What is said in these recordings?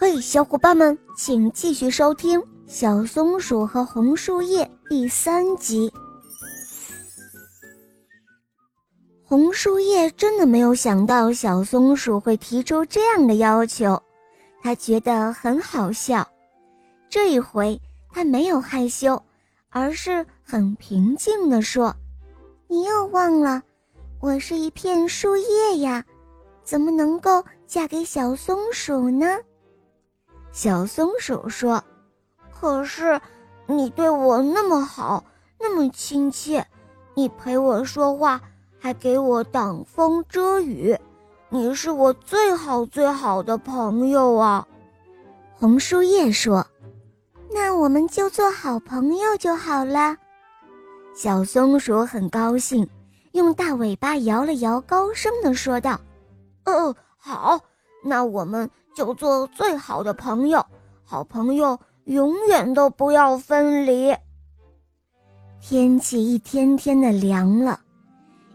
嘿，小伙伴们，请继续收听《小松鼠和红树叶》第三集。红树叶真的没有想到小松鼠会提出这样的要求，他觉得很好笑。这一回，他没有害羞，而是很平静地说：“你又忘了，我是一片树叶呀，怎么能够嫁给小松鼠呢？”小松鼠说：“可是，你对我那么好，那么亲切，你陪我说话，还给我挡风遮雨，你是我最好最好的朋友啊。”红树叶说：“那我们就做好朋友就好了。”小松鼠很高兴，用大尾巴摇了摇，高声地说道：“哦，好，那我们。”就做最好的朋友，好朋友永远都不要分离。天气一天天的凉了，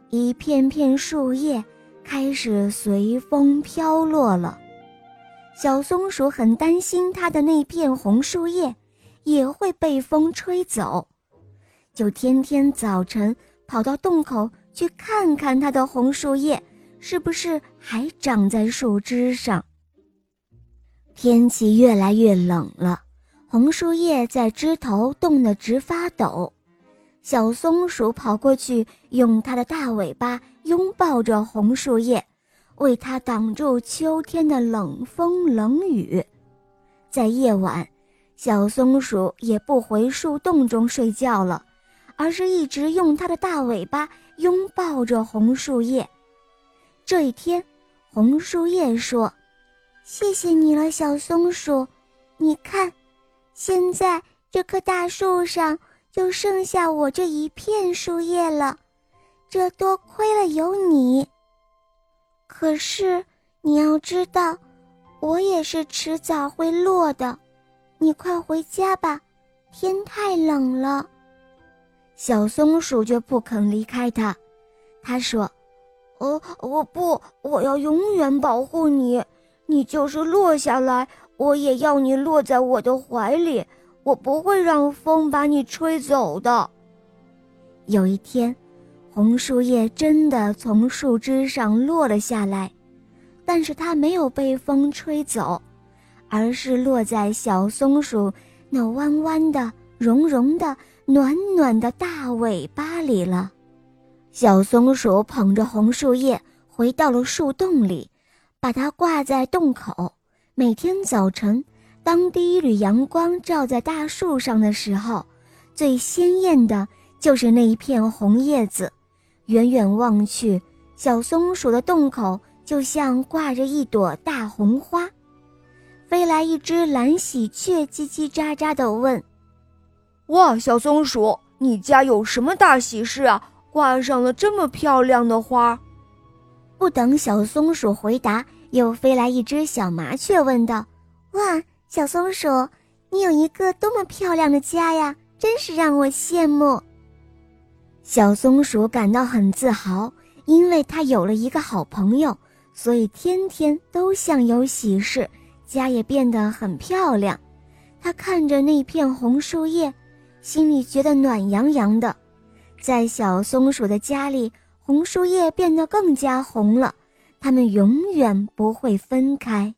一片片树叶开始随风飘落了。小松鼠很担心它的那片红树叶也会被风吹走，就天天早晨跑到洞口去看看它的红树叶是不是还长在树枝上。天气越来越冷了，红树叶在枝头冻得直发抖。小松鼠跑过去，用它的大尾巴拥抱着红树叶，为它挡住秋天的冷风冷雨。在夜晚，小松鼠也不回树洞中睡觉了，而是一直用它的大尾巴拥抱着红树叶。这一天，红树叶说。谢谢你了，小松鼠。你看，现在这棵大树上就剩下我这一片树叶了，这多亏了有你。可是你要知道，我也是迟早会落的。你快回家吧，天太冷了。小松鼠就不肯离开它，他说：“哦，我不，我要永远保护你。”你就是落下来，我也要你落在我的怀里，我不会让风把你吹走的。有一天，红树叶真的从树枝上落了下来，但是它没有被风吹走，而是落在小松鼠那弯弯的、绒绒的、暖暖的大尾巴里了。小松鼠捧着红树叶回到了树洞里。把它挂在洞口，每天早晨，当第一缕阳光照在大树上的时候，最鲜艳的就是那一片红叶子。远远望去，小松鼠的洞口就像挂着一朵大红花。飞来一只蓝喜鹊，叽叽喳喳地问：“哇，小松鼠，你家有什么大喜事啊？挂上了这么漂亮的花？”不等小松鼠回答。又飞来一只小麻雀，问道：“哇，小松鼠，你有一个多么漂亮的家呀！真是让我羡慕。”小松鼠感到很自豪，因为它有了一个好朋友，所以天天都像有喜事，家也变得很漂亮。它看着那片红树叶，心里觉得暖洋洋的。在小松鼠的家里，红树叶变得更加红了。它们永远不会分开。